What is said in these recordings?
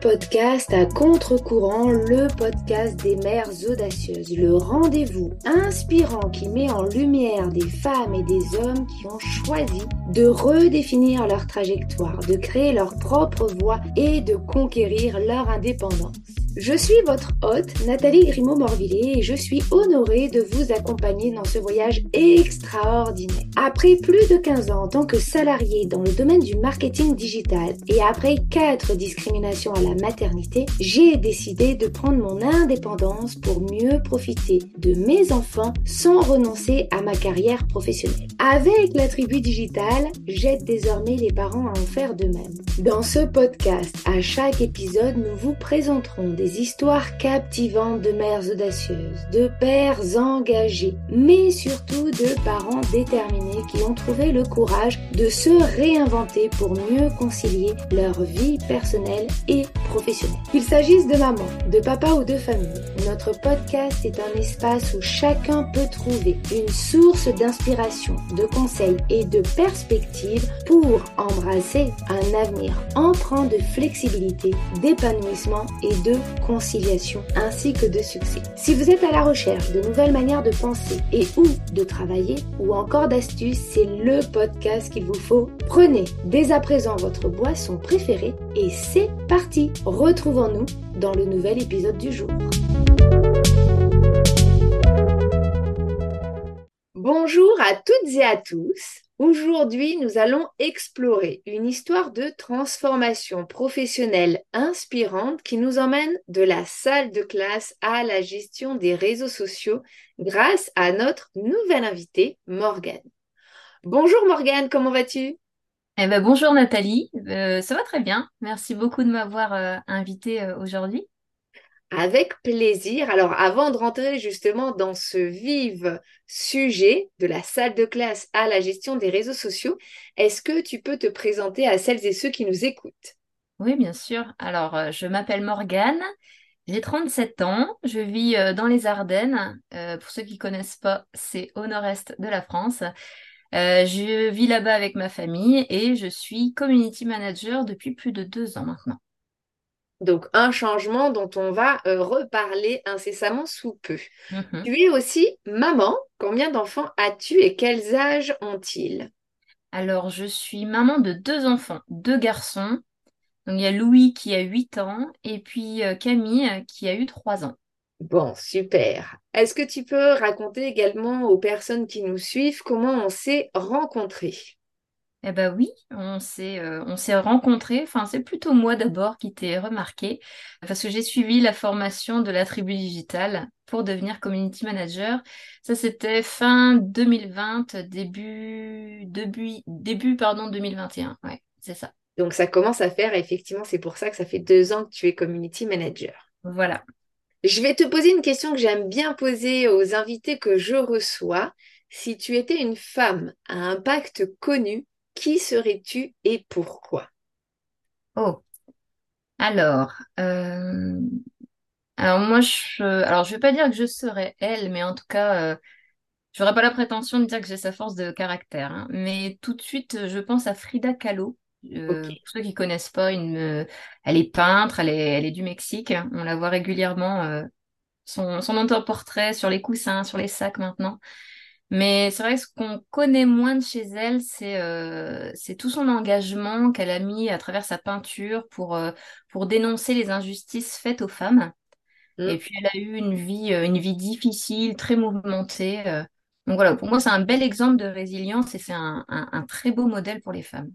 Podcast à contre-courant, le podcast des mères audacieuses, le rendez-vous inspirant qui met en lumière des femmes et des hommes qui ont choisi de redéfinir leur trajectoire, de créer leur propre voie et de conquérir leur indépendance. Je suis votre hôte, Nathalie Grimaud-Morvillet, et je suis honorée de vous accompagner dans ce voyage extraordinaire. Après plus de 15 ans en tant que salariée dans le domaine du marketing digital et après 4 discriminations à la maternité, j'ai décidé de prendre mon indépendance pour mieux profiter de mes enfants sans renoncer à ma carrière professionnelle. Avec la tribu digitale, j'aide désormais les parents à en faire de même. Dans ce podcast, à chaque épisode, nous vous présenterons des histoires captivantes de mères audacieuses, de pères engagés, mais surtout de parents déterminés qui ont trouvé le courage de se réinventer pour mieux concilier leur vie personnelle et professionnelle. Qu'il s'agisse de maman, de papa ou de famille, notre podcast est un espace où chacun peut trouver une source d'inspiration, de conseils et de perspectives pour embrasser un avenir empreint de flexibilité, d'épanouissement et de conciliation ainsi que de succès. Si vous êtes à la recherche de nouvelles manières de penser et ou de travailler ou encore d'astuces, c'est le podcast qu'il vous faut. Prenez dès à présent votre boisson préférée et c'est parti. Retrouvons-nous dans le nouvel épisode du jour. Bonjour à toutes et à tous. Aujourd'hui, nous allons explorer une histoire de transformation professionnelle inspirante qui nous emmène de la salle de classe à la gestion des réseaux sociaux grâce à notre nouvelle invitée, Morgane. Bonjour Morgane, comment vas-tu? Eh ben, bonjour Nathalie, euh, ça va très bien. Merci beaucoup de m'avoir euh, invitée euh, aujourd'hui. Avec plaisir. Alors, avant de rentrer justement dans ce vif sujet de la salle de classe à la gestion des réseaux sociaux, est-ce que tu peux te présenter à celles et ceux qui nous écoutent? Oui, bien sûr. Alors, euh, je m'appelle Morgane, j'ai 37 ans, je vis euh, dans les Ardennes. Euh, pour ceux qui ne connaissent pas, c'est au nord-est de la France. je vis là-bas avec ma famille et je suis community manager depuis plus de deux ans maintenant. Donc, un changement dont on va euh, reparler incessamment sous peu. Mhm. Tu es aussi maman. Combien d'enfants as-tu et quels âges ont-ils? Alors, je suis maman de deux enfants, deux garçons. Donc, il y a Louis qui a 8 ans et puis euh, Camille qui a eu 3 ans. Bon, super. Est-ce que tu peux raconter également aux personnes qui nous suivent comment on s'est rencontrés? Eh ben oui, on s'est euh, on s'est rencontrés. Enfin, c'est plutôt moi d'abord qui t'ai remarqué parce que j'ai suivi la formation de la tribu digitale pour devenir community manager. Ça, c'était fin 2020, début début début pardon 2021. Ouais, c'est ça. Donc ça commence à faire effectivement. C'est pour ça que ça fait deux ans que tu es community manager. Voilà. Je vais te poser une question que j'aime bien poser aux invités que je reçois. Si tu étais une femme à impact connu, qui serais-tu et pourquoi? Oh, alors, euh, alors moi, je, alors je vais pas dire que je serais elle, mais en tout cas, euh, je n'aurais pas la prétention de dire que j'ai sa force de caractère. Hein. mais tout de suite, je pense à Frida Kahlo. Euh, pour ceux qui connaissent pas, une, elle est peintre, elle est, elle est du Mexique. On la voit régulièrement, son, son autoportrait sur les coussins, sur les sacs maintenant. Mais c'est vrai que ce qu'on connaît moins de chez elle, c'est euh, tout son engagement qu'elle a mis à travers sa peinture pour, euh, pour dénoncer les injustices faites aux femmes. Mm. Et puis elle a eu une vie, euh, une vie difficile, très mouvementée. Donc voilà, pour moi, c'est un bel exemple de résilience et c'est un, un très beau modèle pour les femmes.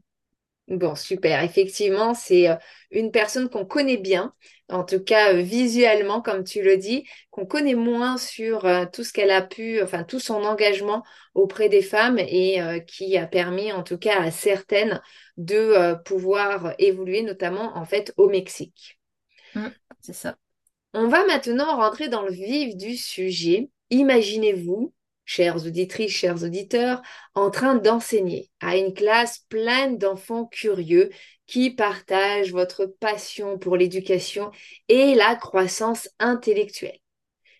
Bon, super. Effectivement, c'est euh, une personne qu'on connaît bien, en tout cas euh, visuellement, comme tu le dis, qu'on connaît moins sur euh, tout ce qu'elle a pu, enfin tout son engagement auprès des femmes et qui a permis, en tout cas à certaines, de pouvoir évoluer, notamment en fait au Mexique. Mmh, c'est ça. On va maintenant rentrer dans le vif du sujet. Imaginez-vous chères auditrices, chers auditeurs, en train d'enseigner à une classe pleine d'enfants curieux qui partagent votre passion pour l'éducation et la croissance intellectuelle.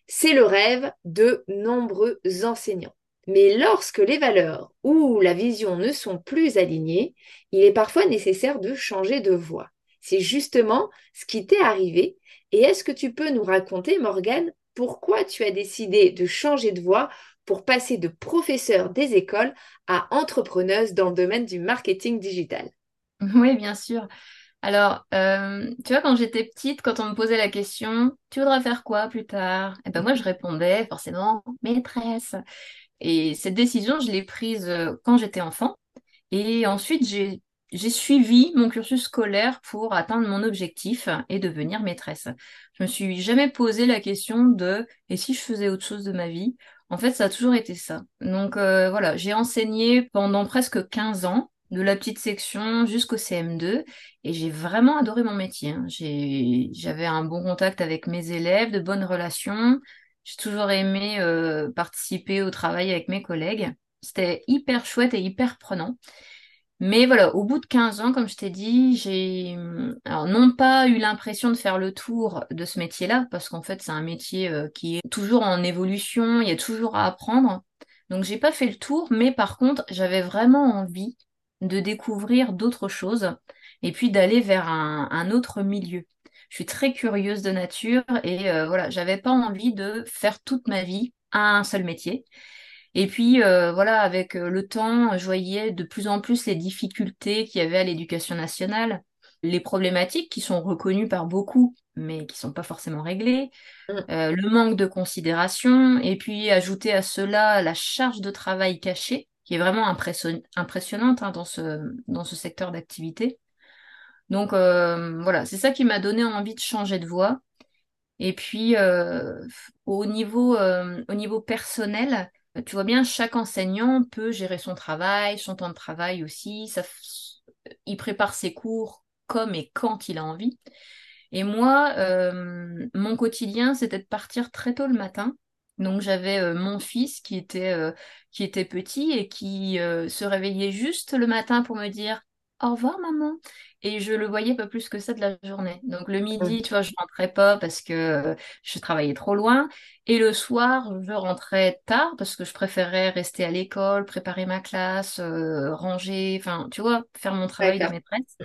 C'est le rêve de nombreux enseignants. Mais lorsque les valeurs ou la vision ne sont plus alignées, il est parfois nécessaire de changer de voie. c'est justement ce qui t'est arrivé. Et est-ce que tu peux nous raconter, Morgane, pourquoi tu as décidé de changer de voie pour passer de professeur des écoles à entrepreneuse dans le domaine du marketing digital Oui, bien sûr. Alors, euh, tu vois, quand j'étais petite, quand on me posait la question, tu voudras faire quoi plus tard? Et ben moi, je répondais forcément maîtresse. Et cette décision, je l'ai prise euh, quand j'étais enfant. Et ensuite, j'ai j'ai suivi mon cursus scolaire pour atteindre mon objectif et devenir maîtresse. Je me suis jamais posé la question de et si je faisais autre chose de ma vie? En fait, ça a toujours été ça. Donc euh, voilà, j'ai enseigné pendant presque 15 ans, de la petite section jusqu'au CM2, et j'ai vraiment adoré mon métier. hein. J'avais un bon contact avec mes élèves, de bonnes relations. J'ai toujours aimé euh, participer au travail avec mes collègues. C'était hyper chouette et hyper prenant. Mais voilà, au bout de 15 ans, comme je t'ai dit, j'ai non pas eu l'impression de faire le tour de ce métier-là, parce qu'en fait, c'est un métier euh, qui est toujours en évolution, il y a toujours à apprendre. Donc, j'ai pas fait le tour, mais par contre, j'avais vraiment envie de découvrir d'autres choses et puis d'aller vers un, autre milieu. Je suis très curieuse de nature et euh, voilà, j'avais pas envie de faire toute ma vie un seul métier. Et puis, euh, voilà, avec euh, le temps, je voyais de plus en plus les difficultés qu'il y avait à l'éducation nationale, les problématiques qui sont reconnues par beaucoup, mais qui sont pas forcément réglées, Mm. euh, le manque de considération, et puis ajouter à cela la charge de travail cachée, qui est vraiment impression- impressionnante hein, dans ce, dans ce secteur d'activité. Donc, euh, voilà, c'est ça qui m'a donné envie de changer de voie. Et puis, au niveau, au niveau personnel, tu vois bien, chaque enseignant peut gérer son travail, son temps de travail aussi. Ça, il prépare ses cours comme et quand il a envie. Et moi, euh, mon quotidien, c'était de partir très tôt le matin. Donc, j'avais euh, mon fils qui était, euh, qui était petit et qui euh, se réveillait juste le matin pour me dire Au revoir, maman. Et je le voyais pas plus que ça de la journée. Donc le midi, Mm. tu vois, je rentrais pas parce que euh, je travaillais trop loin. Et le soir, je rentrais tard parce que je préférais rester à l'école, préparer ma classe, euh, ranger, enfin, tu vois, faire mon travail de maîtresse.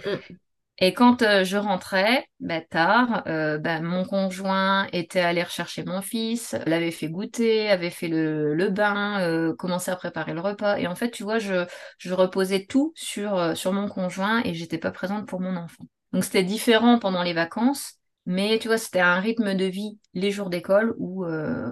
Et quand euh, je rentrais, bah, tard, euh, bah, mon conjoint était allé rechercher mon fils, l'avait fait goûter, avait fait le, le bain, euh, commençait à préparer le repas. Et en fait, tu vois, je, je reposais tout sur, euh, sur mon conjoint et j'étais pas présente pour mon enfant. Donc c'était différent pendant les vacances, mais tu vois, c'était un rythme de vie les jours d'école où euh,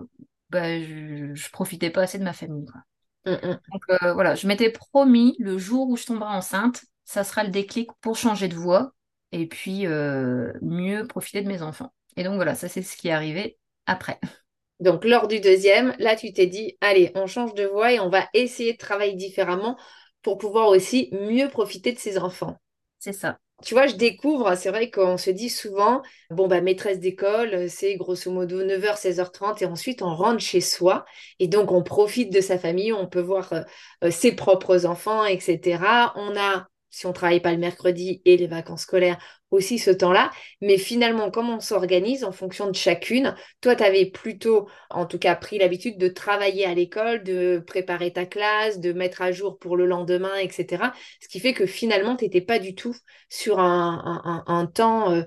bah, je, je profitais pas assez de ma famille, quoi. Mm, mm. Donc euh, voilà, je m'étais promis le jour où je tomberai enceinte, ça sera le déclic pour changer de voie et puis euh, mieux profiter de mes enfants. Et donc voilà, ça c'est ce qui est arrivé après. Donc, lors du deuxième, là, tu t'es dit, allez, on change de voie et on va essayer de travailler différemment pour pouvoir aussi mieux profiter de ses enfants. C'est ça. Tu vois, je découvre, c'est vrai qu'on se dit souvent, bon, bah, maîtresse d'école, euh, c'est grosso modo 9h, 16h30 et ensuite on rentre chez soi et donc on profite de sa famille, on peut voir euh, euh, ses propres enfants, etc. On a, si on travaille pas le mercredi et les vacances scolaires, aussi ce temps-là. Mais finalement, comme on s'organise en fonction de chacune, toi, tu avais plutôt, en tout cas, pris l'habitude de travailler à l'école, de préparer ta classe, de mettre à jour pour le lendemain, etc. Ce qui fait que finalement, tu n'étais pas du tout sur un, temps, euh,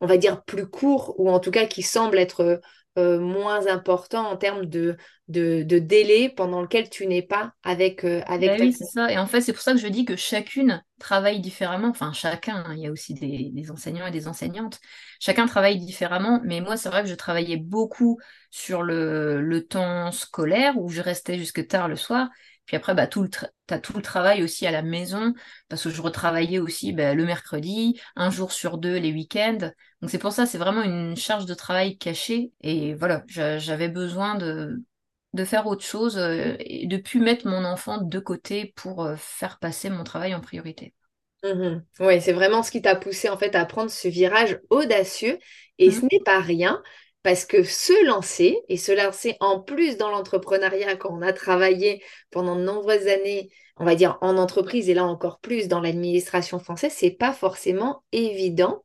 on va dire, plus court, ou en tout cas qui semble être euh, moins important en termes de, de, de délai pendant lequel tu n'es pas avec, euh, avec ta oui, c'est ça. Et en fait, c'est pour ça que je dis que chacune travaille différemment. Enfin, chacun, hein, il y a aussi des, des enseignants et des enseignantes. Chacun travaille différemment. Mais moi, c'est vrai que je travaillais beaucoup sur le, le temps scolaire où je restais jusque tard le soir. Puis après, bah, tout le tra- t'as tout le travail aussi à la maison parce que je retravaillais aussi bah, le mercredi, un jour sur deux les week-ends. Donc c'est pour ça, c'est vraiment une charge de travail cachée. Et voilà, j'a- j'avais besoin de de faire autre chose euh, et de plus mettre mon enfant de côté pour euh, faire passer mon travail en priorité. Mhm. Oui, c'est vraiment ce qui t'a poussé en fait à prendre ce virage audacieux et ce Mhm. n'est pas rien parce que se lancer et se lancer en plus dans l'entrepreneuriat quand on a travaillé pendant de nombreuses années, on va dire en entreprise et là encore plus dans l'administration française, c'est pas forcément évident.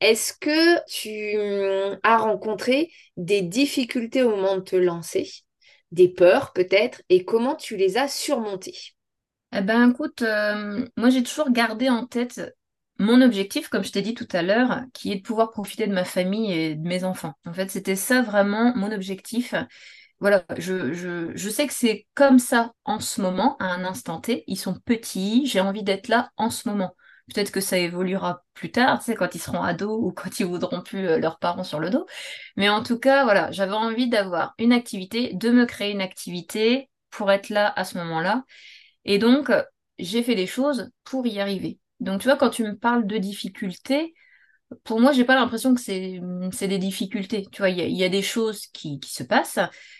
Est-ce que tu hum, as rencontré des difficultés au moment de te lancer, des peurs peut-être, et comment tu les as surmontées? Eh ben, écoute, euh, moi j'ai toujours gardé en tête mon objectif, comme je t'ai dit tout à l'heure, qui est de pouvoir profiter de ma famille et de mes enfants. En fait, c'était ça vraiment mon objectif. Voilà, je, je, sais que c'est comme ça en ce moment, à un instant T. Ils sont petits, j'ai envie d'être là en ce moment. Peut-être que ça évoluera plus tard, tu sais, quand ils seront ados ou quand ils voudront plus euh, leurs parents sur le dos. Mais en tout cas, voilà, j'avais envie d'avoir une activité, de me créer une activité pour être là à ce moment-là. Et donc, j'ai fait des choses pour y arriver. Donc, tu vois, quand tu me parles de difficultés, pour moi, j'ai pas l'impression que c'est des difficultés. Tu vois, il y a, des choses qui, qui se passent.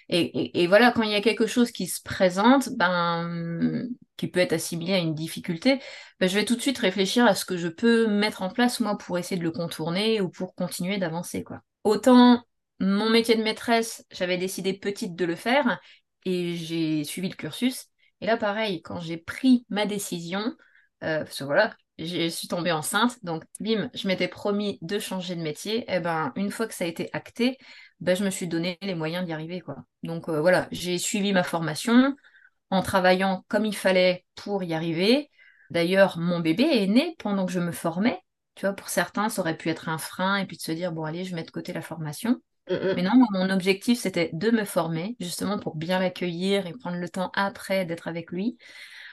Et, et, voilà, quand il y a quelque chose qui se présente, ben, qui peut être assimilé à une difficulté, ben, je vais tout de suite réfléchir à ce que je peux mettre en place, moi, pour essayer de le contourner ou pour continuer d'avancer. Autant mon métier de maîtresse, j'avais décidé petite de le faire et j'ai suivi le cursus. Et là, pareil, quand j'ai pris ma décision, euh, parce que voilà, je suis tombée enceinte, donc bim, je m'étais promis de changer de métier. Et eh ben, une fois que ça a été acté, ben, je me suis donné les moyens d'y arriver, quoi. Donc euh, voilà, j'ai suivi ma formation en travaillant comme il fallait pour y arriver. D'ailleurs, mon bébé est né pendant que je me formais. Tu vois, pour certains, ça aurait pu être un frein et puis de se dire, bon, allez, je mets de côté la formation. Mm, mm. Mais non, mon objectif, c'était de me former, justement pour bien l'accueillir et prendre le temps après d'être avec lui.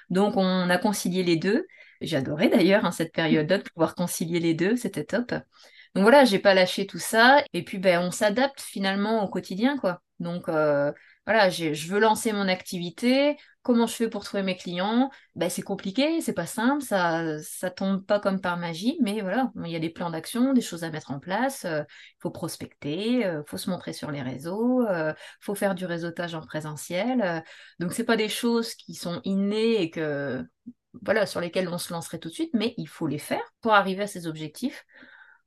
Donc, on a concilié les deux. J'adorais d'ailleurs hein, cette période-là de pouvoir concilier les deux, c'était top. Donc voilà, j'ai pas lâché tout ça. Et puis, ben, on s'adapte finalement au quotidien, quoi. Donc, euh, voilà, je veux lancer mon activité. Comment je fais pour trouver mes clients? Ben, C'est compliqué, c'est pas simple, ça ça tombe pas comme par magie, mais voilà, il y a des plans d'action, des choses à mettre en place. Il euh, faut prospecter, il euh, faut se montrer sur les réseaux, il faut faire du réseautage en présentiel. donc, c'est pas des choses qui sont innées et que voilà, sur lesquelles on se lancerait tout de suite, mais il faut les faire pour arriver à ces objectifs.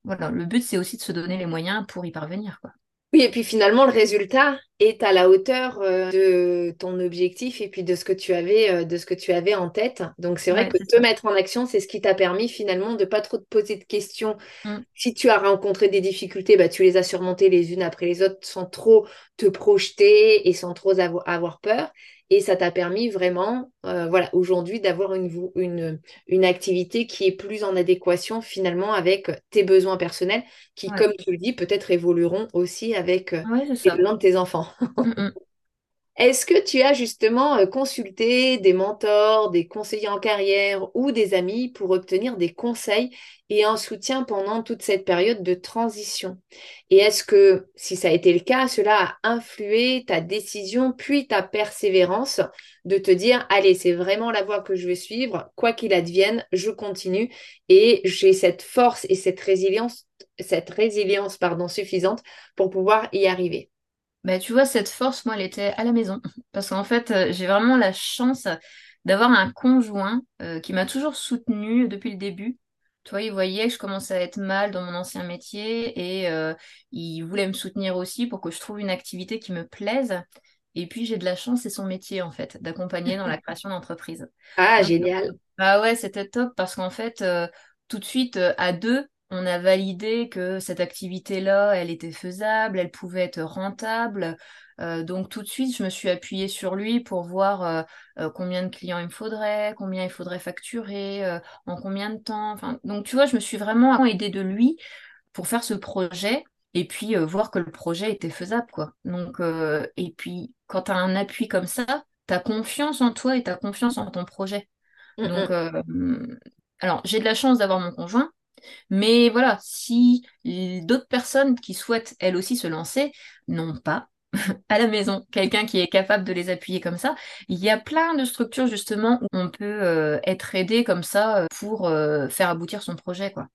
Voilà, le but, c'est aussi de se donner les moyens pour y parvenir. Quoi. Oui, et puis finalement, le résultat est à la hauteur euh, de ton objectif et puis de ce que tu avais, euh, de ce que tu avais en tête. Donc, c'est vrai que te mettre en action, c'est ce qui t'a permis finalement de pas trop te poser de questions. Mm. Si tu as rencontré des difficultés, bah, tu les as surmontées les unes après les autres sans trop te projeter et sans trop avoir peur. Et ça t'a permis vraiment, euh, voilà, aujourd'hui d'avoir une, une, une, activité qui est plus en adéquation finalement avec tes besoins personnels, qui, comme tu le dis, peut-être évolueront aussi avec euh, les besoins de tes enfants. Mm, mm. Est-ce que tu as justement euh, consulté des mentors, des conseillers en carrière ou des amis pour obtenir des conseils et un soutien pendant toute cette période de transition? Et est-ce que, si ça a été le cas, cela a influé ta décision puis ta persévérance de te dire, allez, c'est vraiment la voie que je vais suivre, quoi qu'il advienne, je continue et j'ai cette force et cette résilience, cette résilience pardon, suffisante pour pouvoir y arriver? Bah, tu vois, cette force, moi, elle était à la maison. Parce qu'en fait, euh, j'ai vraiment la chance d'avoir un conjoint euh, qui m'a toujours soutenue depuis le début. Tu vois, il voyait que je commençais à être mal dans mon ancien métier et euh, il voulait me soutenir aussi pour que je trouve une activité qui me plaise. Et puis, j'ai de la chance, c'est son métier, en fait, d'accompagner dans la création d'entreprise. Ah, génial. Bah ouais, c'était top parce qu'en fait, tout de suite, à deux, on a validé que cette activité-là, elle était faisable, elle pouvait être rentable. Euh, donc tout de suite, je me suis appuyée sur lui pour voir euh, euh, combien de clients il me faudrait, combien il faudrait facturer, en combien de temps. Enfin, donc tu vois, je me suis vraiment aidée de lui pour faire ce projet et puis voir que le projet était faisable, quoi. Donc et puis quand tu as un appui comme ça, tu as confiance en toi et tu as confiance en ton projet. Mm, donc mm. alors j'ai de la chance d'avoir mon conjoint mais voilà, si d'autres personnes qui souhaitent elles aussi se lancer n'ont pas à la maison quelqu'un qui est capable de les appuyer comme ça, il y a plein de structures justement où on peut euh, être aidé comme ça euh, pour euh, faire aboutir son projet quoi.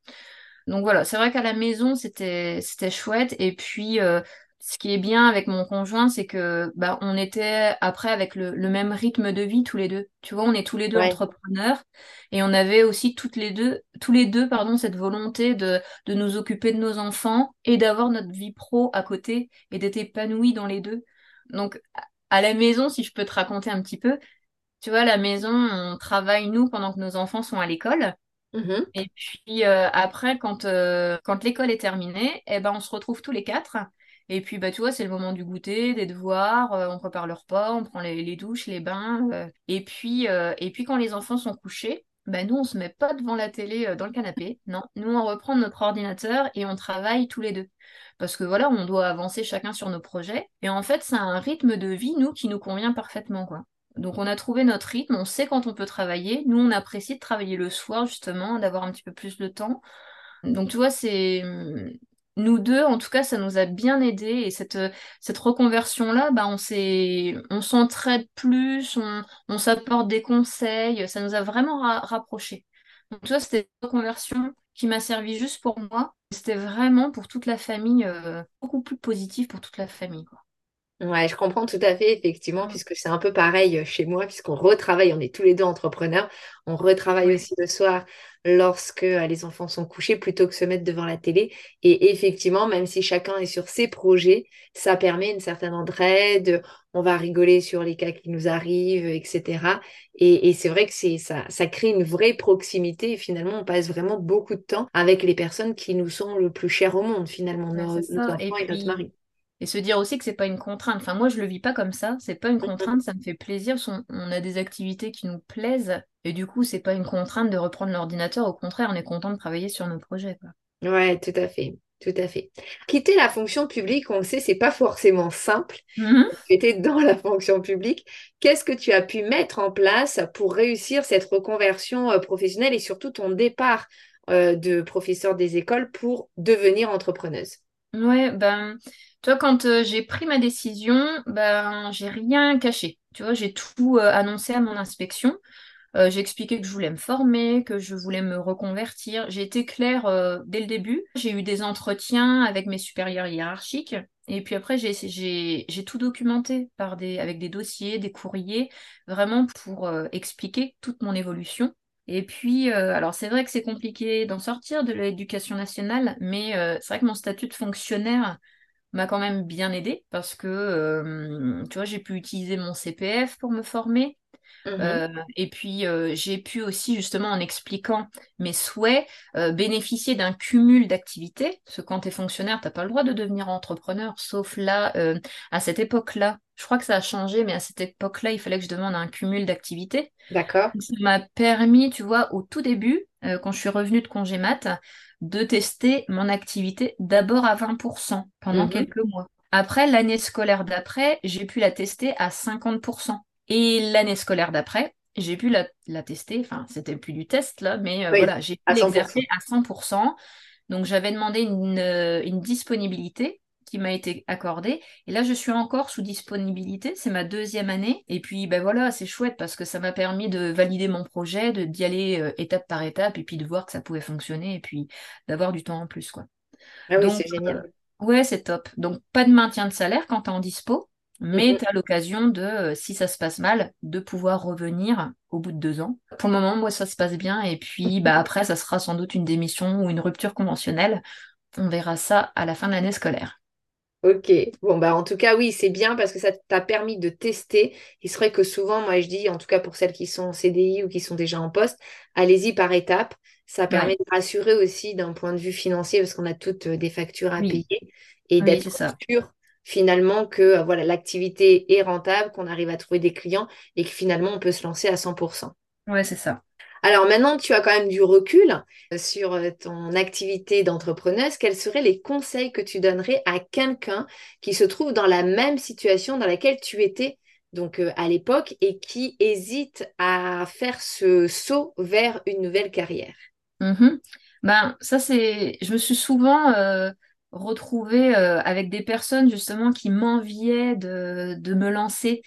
Donc voilà, c'est vrai qu'à la maison c'était c'était chouette et puis ce qui est bien avec mon conjoint, c'est que bah, on était après avec le, même rythme de vie tous les deux. Tu vois, on est tous les deux entrepreneurs et on avait aussi toutes les deux, tous les deux, pardon, cette volonté de, de nous occuper de nos enfants et d'avoir notre vie pro à côté et d'être épanouis dans les deux. Donc, à la maison, si je peux te raconter un petit peu, tu vois, à la maison, on travaille nous pendant que nos enfants sont à l'école. Mmh et puis euh, après, quand, euh, quand l'école est terminée, eh ben, on se retrouve tous les quatre et puis, bah, tu vois, c'est le moment du goûter, des devoirs, euh, on prépare le repas, on prend les, douches, les bains. Euh. et, puis, euh, et puis, quand les enfants sont couchés, ben nous, on se met pas devant la télé dans le canapé. Non, nous, on reprend notre ordinateur et on travaille tous les deux. Parce que voilà, on doit avancer chacun sur nos projets. Et en fait, c'est un rythme de vie, nous, qui nous convient parfaitement, quoi. Donc, on a trouvé notre rythme, on sait quand on peut travailler. Nous, on apprécie de travailler le soir, justement, d'avoir un petit peu plus de temps. Donc, tu vois, c'est nous deux, en tout cas, ça nous a bien aidé. Et cette, cette reconversion-là, bah, on s'est, on s'entraide plus, on, on s'apporte des conseils. Ça nous a vraiment rapprochés. Donc, tu vois, c'était une reconversion qui m'a servi juste pour moi. C'était vraiment pour toute la famille, euh, beaucoup plus positif pour toute la famille. Quoi. Ouais, je comprends tout à fait, effectivement, puisque c'est un peu pareil euh, chez moi, puisqu'on retravaille, on est tous les deux entrepreneurs, on retravaille aussi le soir lorsque euh, les enfants sont couchés plutôt que se mettre devant la télé. Et effectivement, même si chacun est sur ses projets, ça permet une certaine entraide, on va rigoler sur les cas qui nous arrivent, etc. Et, c'est vrai que c'est ça, ça crée une vraie proximité et finalement, on passe vraiment beaucoup de temps avec les personnes qui nous sont le plus chères au monde, finalement, nos, enfants et, notre mari. Et se dire aussi que c'est pas une contrainte. Enfin, moi, je le vis pas comme ça. C'est pas une contrainte, ça me fait plaisir. On, a des activités qui nous plaisent. Et du coup, c'est pas une contrainte de reprendre l'ordinateur. Au contraire, on est content de travailler sur nos projets. Quoi. Ouais, tout à fait. Tout à fait. Quitter la fonction publique, on le sait, c'est pas forcément simple. Mmh. Tu étais dans la fonction publique. Qu'est-ce que tu as pu mettre en place pour réussir cette reconversion euh, professionnelle et surtout ton départ euh, de professeur des écoles pour devenir entrepreneuse? Ouais, ben, toi, quand euh, j'ai pris ma décision, ben, j'ai rien caché. Tu vois, j'ai tout euh, annoncé à mon inspection. Euh, j'ai expliqué que je voulais me former, que je voulais me reconvertir. J'ai été claire dès le début. J'ai eu des entretiens avec mes supérieurs hiérarchiques. Et puis après, j'ai tout documenté par des, avec des dossiers, des courriers, vraiment pour expliquer toute mon évolution. Et puis, alors c'est vrai que c'est compliqué d'en sortir de l'éducation nationale, mais c'est vrai que mon statut de fonctionnaire m'a quand même bien aidé parce que, euh, tu vois, j'ai pu utiliser mon CPF pour me former. Mmh euh, et puis, euh, j'ai pu aussi, justement, en expliquant mes souhaits, bénéficier d'un cumul d'activités. Parce que quand tu es fonctionnaire, tu n'as pas le droit de devenir entrepreneur, sauf là, à cette époque-là. Je crois que ça a changé, mais à cette époque-là, il fallait que je demande un cumul d'activités. D'accord. Ça m'a permis, tu vois, au tout début, quand je suis revenue de congé mat, de tester mon activité d'abord à 20% pendant mhm. quelques mois. Après, l'année scolaire d'après, j'ai pu la tester à 50%. Et l'année scolaire d'après, j'ai pu la, tester, enfin, c'était plus du test là, mais euh, voilà, j'ai pu l'exercer à 100%. Donc, j'avais demandé une, euh, une disponibilité qui m'a été accordé. Et là, je suis encore sous disponibilité. C'est ma deuxième année. Et puis, ben voilà, c'est chouette parce que ça m'a permis de valider mon projet, de d'y aller euh, étape par étape et puis de voir que ça pouvait fonctionner et puis d'avoir du temps en plus, quoi. Ah oui, c'est génial. Euh, ouais, c'est top. Donc, pas de maintien de salaire quand tu es en dispo. Mais tu as l'occasion de, euh, si ça se passe mal, de pouvoir revenir au bout de deux ans. Pour le moment, moi, ça se passe bien. Et puis, bah, après, ça sera sans doute une démission ou une rupture conventionnelle. On verra ça à la fin de l'année scolaire. Ok, bon bah en tout cas oui c'est bien parce que ça t'a permis de tester. Il serait que souvent moi je dis en tout cas pour celles qui sont en CDI ou qui sont déjà en poste, allez-y par étapes. Ça permet de rassurer aussi d'un point de vue financier parce qu'on a toutes euh, des factures à payer et d'être sûr finalement que euh, voilà l'activité est rentable, qu'on arrive à trouver des clients et que finalement on peut se lancer à 100%. Ouais c'est ça. Alors maintenant, tu as quand même du recul euh, sur euh, ton activité d'entrepreneuse. Quels seraient les conseils que tu donnerais à quelqu'un qui se trouve dans la même situation dans laquelle tu étais donc euh, à l'époque et qui hésite à faire ce saut vers une nouvelle carrière? Mm-hmm. Ben ça c'est, je me suis souvent retrouvée avec des personnes justement qui m'enviaient de me lancer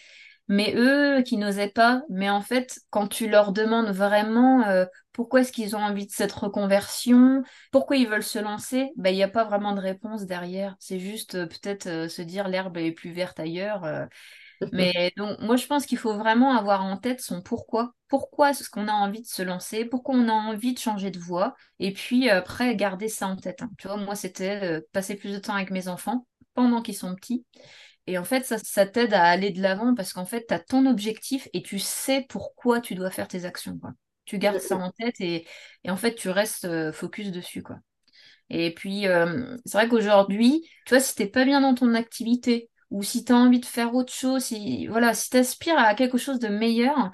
mais eux qui n'osaient pas. Mais en fait, quand tu leur demandes vraiment euh, pourquoi est-ce qu'ils ont envie de cette reconversion, pourquoi ils veulent se lancer, ben, il n'y a pas vraiment de réponse derrière. C'est juste euh, peut-être euh, se dire l'herbe est plus verte ailleurs. mais donc, moi, je pense qu'il faut vraiment avoir en tête son pourquoi. Pourquoi est-ce qu'on a envie de se lancer? Pourquoi on a envie de changer de voie? Et puis après, garder ça en tête. Hein. Tu vois, moi, c'était passer plus de temps avec mes enfants pendant qu'ils sont petits. Et en fait, ça, t'aide à aller de l'avant parce qu'en fait, tu as ton objectif et tu sais pourquoi tu dois faire tes actions. Quoi. Tu gardes ça en tête et, en fait, tu restes euh, focus dessus. Quoi. Et puis, euh, c'est vrai qu'aujourd'hui, tu vois, si t'es pas bien dans ton activité ou si tu as envie de faire autre chose, si voilà, si tu aspires à quelque chose de meilleur,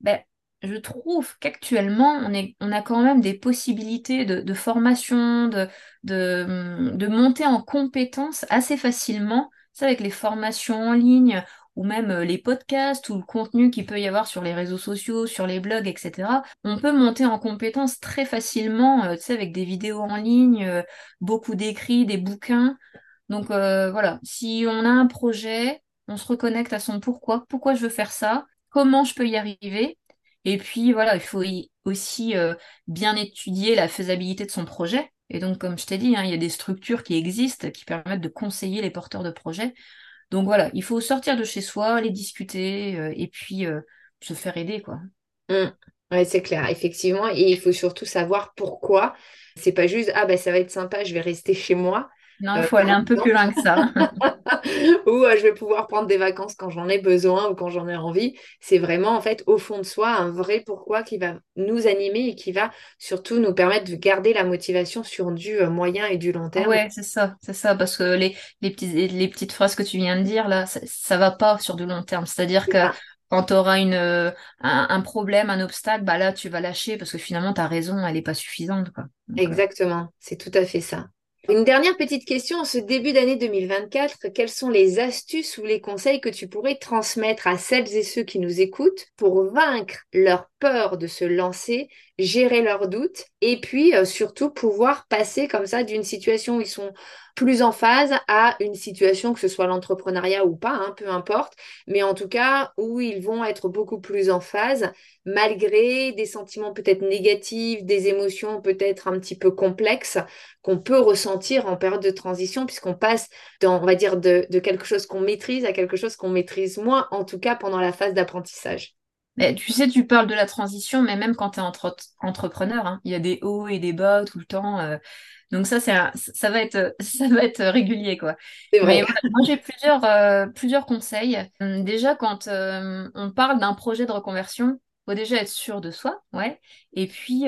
ben, je trouve qu'actuellement, on, est, on a quand même des possibilités de, de formation, de, de, de monter en compétences assez facilement. Avec les formations en ligne ou même euh, les podcasts ou le contenu qu'il peut y avoir sur les réseaux sociaux, sur les blogs, etc. On peut monter en compétences très facilement, euh, avec des vidéos en ligne, euh, beaucoup d'écrits, des bouquins. Donc voilà, si on a un projet, on se reconnecte à son pourquoi, pourquoi je veux faire ça, comment je peux y arriver? Et puis voilà, il faut aussi bien étudier la faisabilité de son projet. Et donc, comme je t'ai dit, hein, il y a des structures qui existent qui permettent de conseiller les porteurs de projets. Donc voilà, il faut sortir de chez soi, aller discuter euh, et puis euh, se faire aider, quoi. Mmh. C'est clair, effectivement. Et il faut surtout savoir pourquoi. C'est pas juste, ah ben ça va être sympa, je vais rester chez moi. Non, il euh, faut aller un peu plus loin que ça. ou je vais pouvoir prendre des vacances quand j'en ai besoin ou quand j'en ai envie. C'est vraiment, en fait, au fond de soi, un vrai pourquoi qui va nous animer et qui va surtout nous permettre de garder la motivation sur du moyen et du long terme. Ouais, c'est ça, c'est ça, parce que les, les, petits, les petites phrases que tu viens de dire, là, ça, ça va pas sur du long terme. C'est-à-dire que quand tu auras une, un, un, problème, un obstacle, bah là, tu vas lâcher parce que finalement, ta raison, elle n'est pas suffisante. Quoi. Exactement, c'est tout à fait ça. Une dernière petite question en ce début d'année 2024. Quelles sont les astuces ou les conseils que tu pourrais transmettre à celles et ceux qui nous écoutent pour vaincre leur peur de se lancer, gérer leurs doutes et puis euh, surtout pouvoir passer comme ça d'une situation où ils sont plus en phase à une situation, que ce soit l'entrepreneuriat ou pas, hein, peu importe, mais en tout cas où ils vont être beaucoup plus en phase malgré des sentiments peut-être négatifs, des émotions peut-être un petit peu complexes qu'on peut ressentir en période de transition puisqu'on passe dans, on va dire, de, de quelque chose qu'on maîtrise à quelque chose qu'on maîtrise moins, en tout cas pendant la phase d'apprentissage. Mais tu sais, tu parles de la transition, mais même quand tu es entre entrepreneur, hein, il y a des hauts et des bas tout le temps. Euh, donc ça, c'est ça va être ça va être régulier quoi. C'est vrai. moi j'ai plusieurs euh, plusieurs conseils. Hum, déjà quand euh, on parle d'un projet de reconversion, faut déjà être sûr de soi, ouais. Et puis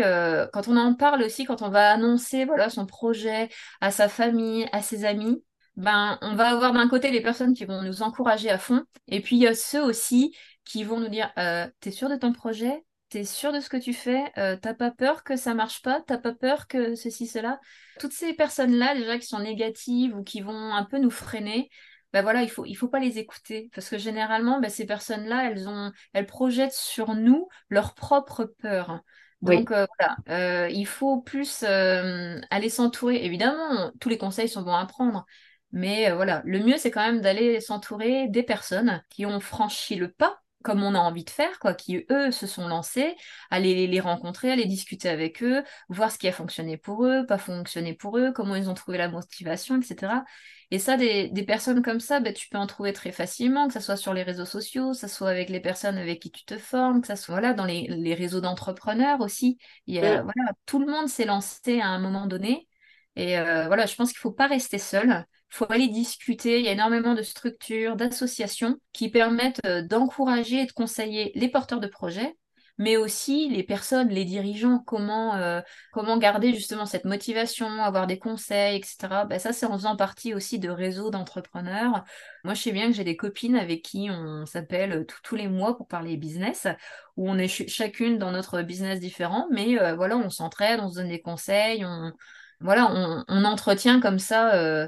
quand on en parle aussi, quand on va annoncer voilà son projet à sa famille, à ses amis, ben on va avoir d'un côté les personnes qui vont nous encourager à fond, et puis il y a ceux aussi qui vont nous dire euh, T'es sûr de ton projet? T'es sûr de ce que tu fais? Euh, T'as pas peur que ça marche pas? T'as pas peur que ceci, cela? Toutes ces personnes-là, déjà, qui sont négatives ou qui vont un peu nous freiner, ben voilà, il faut, il faut pas les écouter. Parce que généralement, ben, ces personnes-là, elles, ont, elles projettent sur nous leur propre peur. Donc euh, voilà, il faut plus aller s'entourer. Évidemment, tous les conseils sont bons à prendre. Mais voilà, le mieux, c'est quand même d'aller s'entourer des personnes qui ont franchi le pas comme on a envie de faire, quoi, qui eux se sont lancés, aller les rencontrer, aller discuter avec eux, voir ce qui a fonctionné pour eux, pas fonctionné pour eux, comment ils ont trouvé la motivation, etc. Et ça, des, des personnes comme ça, ben, tu peux en trouver très facilement, que ce soit sur les réseaux sociaux, que ce soit avec les personnes avec qui tu te formes, que ce soit voilà, dans les, les réseaux d'entrepreneurs aussi. Il y a, voilà, tout le monde s'est lancé à un moment donné. Et euh, voilà, je pense qu'il ne faut pas rester seul faut aller discuter. Il y a énormément de structures, d'associations qui permettent euh, d'encourager et de conseiller les porteurs de projets, mais aussi les personnes, les dirigeants, comment, euh, comment garder justement cette motivation, avoir des conseils, etc. Ben ça, c'est en faisant partie aussi de réseaux d'entrepreneurs. Moi, je sais bien que j'ai des copines avec qui on s'appelle tous les mois pour parler business, où on est chacune dans notre business différent, mais euh, voilà, on s'entraide, on se donne des conseils, on, voilà, on, entretient comme ça euh,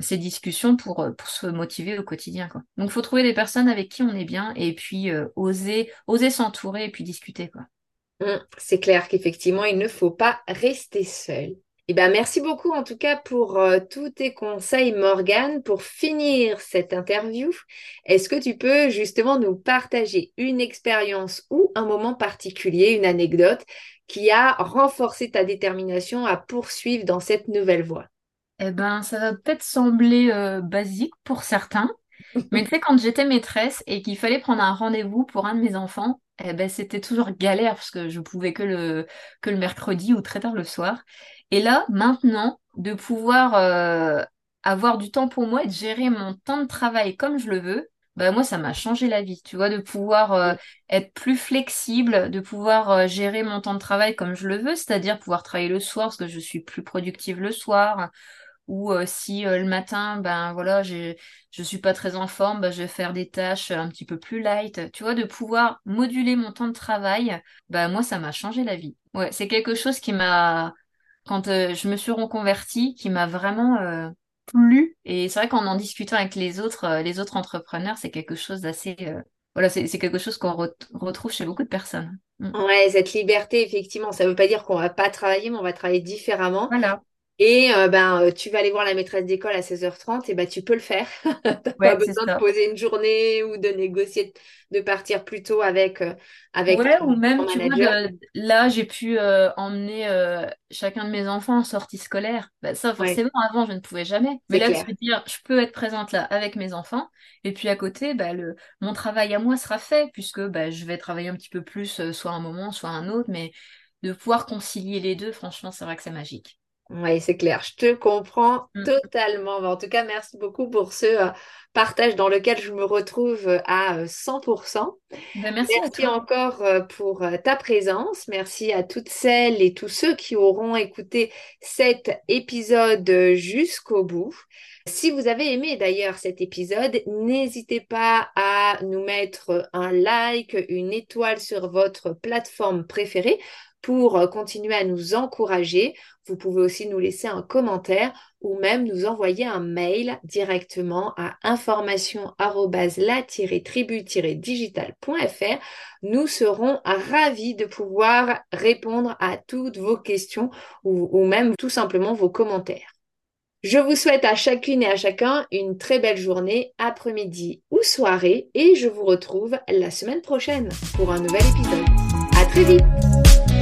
ces discussions pour, euh, pour se motiver au quotidien. Quoi. Donc, il faut trouver des personnes avec qui on est bien et puis euh, oser, oser s'entourer et puis discuter. Mmh, c'est clair qu'effectivement, il ne faut pas rester seul. Eh ben, merci beaucoup en tout cas pour tous tes conseils, Morgane. Pour finir cette interview, est-ce que tu peux justement nous partager une expérience ou un moment particulier, une anecdote qui a renforcé ta détermination à poursuivre dans cette nouvelle voie? Eh ben, ça va peut-être sembler euh, basique pour certains, mais tu sais, quand j'étais maîtresse et qu'il fallait prendre un rendez-vous pour un de mes enfants, eh ben, c'était toujours galère parce que je pouvais que le, que le mercredi ou très tard le soir. Et là, maintenant, de pouvoir euh, avoir du temps pour moi et de gérer mon temps de travail comme je le veux, bah moi, ça m'a changé la vie, tu vois, de pouvoir euh, être plus flexible, de pouvoir gérer mon temps de travail comme je le veux, c'est-à-dire pouvoir travailler le soir parce que je suis plus productive le soir, ou euh, si le matin, ben voilà, je je suis pas très en forme, ben, je vais faire des tâches un petit peu plus light. Tu vois, de pouvoir moduler mon temps de travail, ben moi, ça m'a changé la vie. Ouais, c'est quelque chose qui m'a, quand je me suis reconvertie, qui m'a vraiment plu. Et c'est vrai qu'en en discutant avec les autres, les autres entrepreneurs, c'est quelque chose d'assez voilà, c'est quelque chose qu'on retrouve chez beaucoup de personnes. Mm. Ouais, cette liberté, effectivement, ça ne veut pas dire qu'on va pas travailler, mais on va travailler différemment. Voilà. Et euh, ben, euh, tu vas aller voir la maîtresse d'école à 16h30, et ben, tu peux le faire. tu n'as pas besoin de poser une journée ou de négocier, de partir plus tôt avec, euh, avec ouais, ou même, tu vois, là, j'ai pu emmener chacun de mes enfants en sortie scolaire. Ben, ça, forcément, avant, je ne pouvais jamais. Mais là, je peux dire, je peux être présente là avec mes enfants. Et puis à côté, ben, le, mon travail à moi sera fait, puisque ben, je vais travailler un petit peu plus, soit un moment, soit un autre. Mais de pouvoir concilier les deux, franchement, c'est vrai que c'est magique. Oui, c'est clair. Je te comprends mm. totalement. En tout cas, merci beaucoup pour ce euh, partage dans lequel je me retrouve euh, à 100%. Euh, ben, merci, encore pour ta présence. Merci à toutes celles et tous ceux qui auront écouté cet épisode jusqu'au bout. Si vous avez aimé d'ailleurs cet épisode, n'hésitez pas à nous mettre un like, une étoile sur votre plateforme préférée pour euh, continuer à nous encourager. Vous pouvez aussi nous laisser un commentaire ou même nous envoyer un mail directement à information-la-tribu-digital.fr. Nous serons ravis de pouvoir répondre à toutes vos questions ou, ou même tout simplement vos commentaires. Je vous souhaite à chacune et à chacun une très belle journée, après-midi ou soirée et je vous retrouve la semaine prochaine pour un nouvel épisode. À très vite!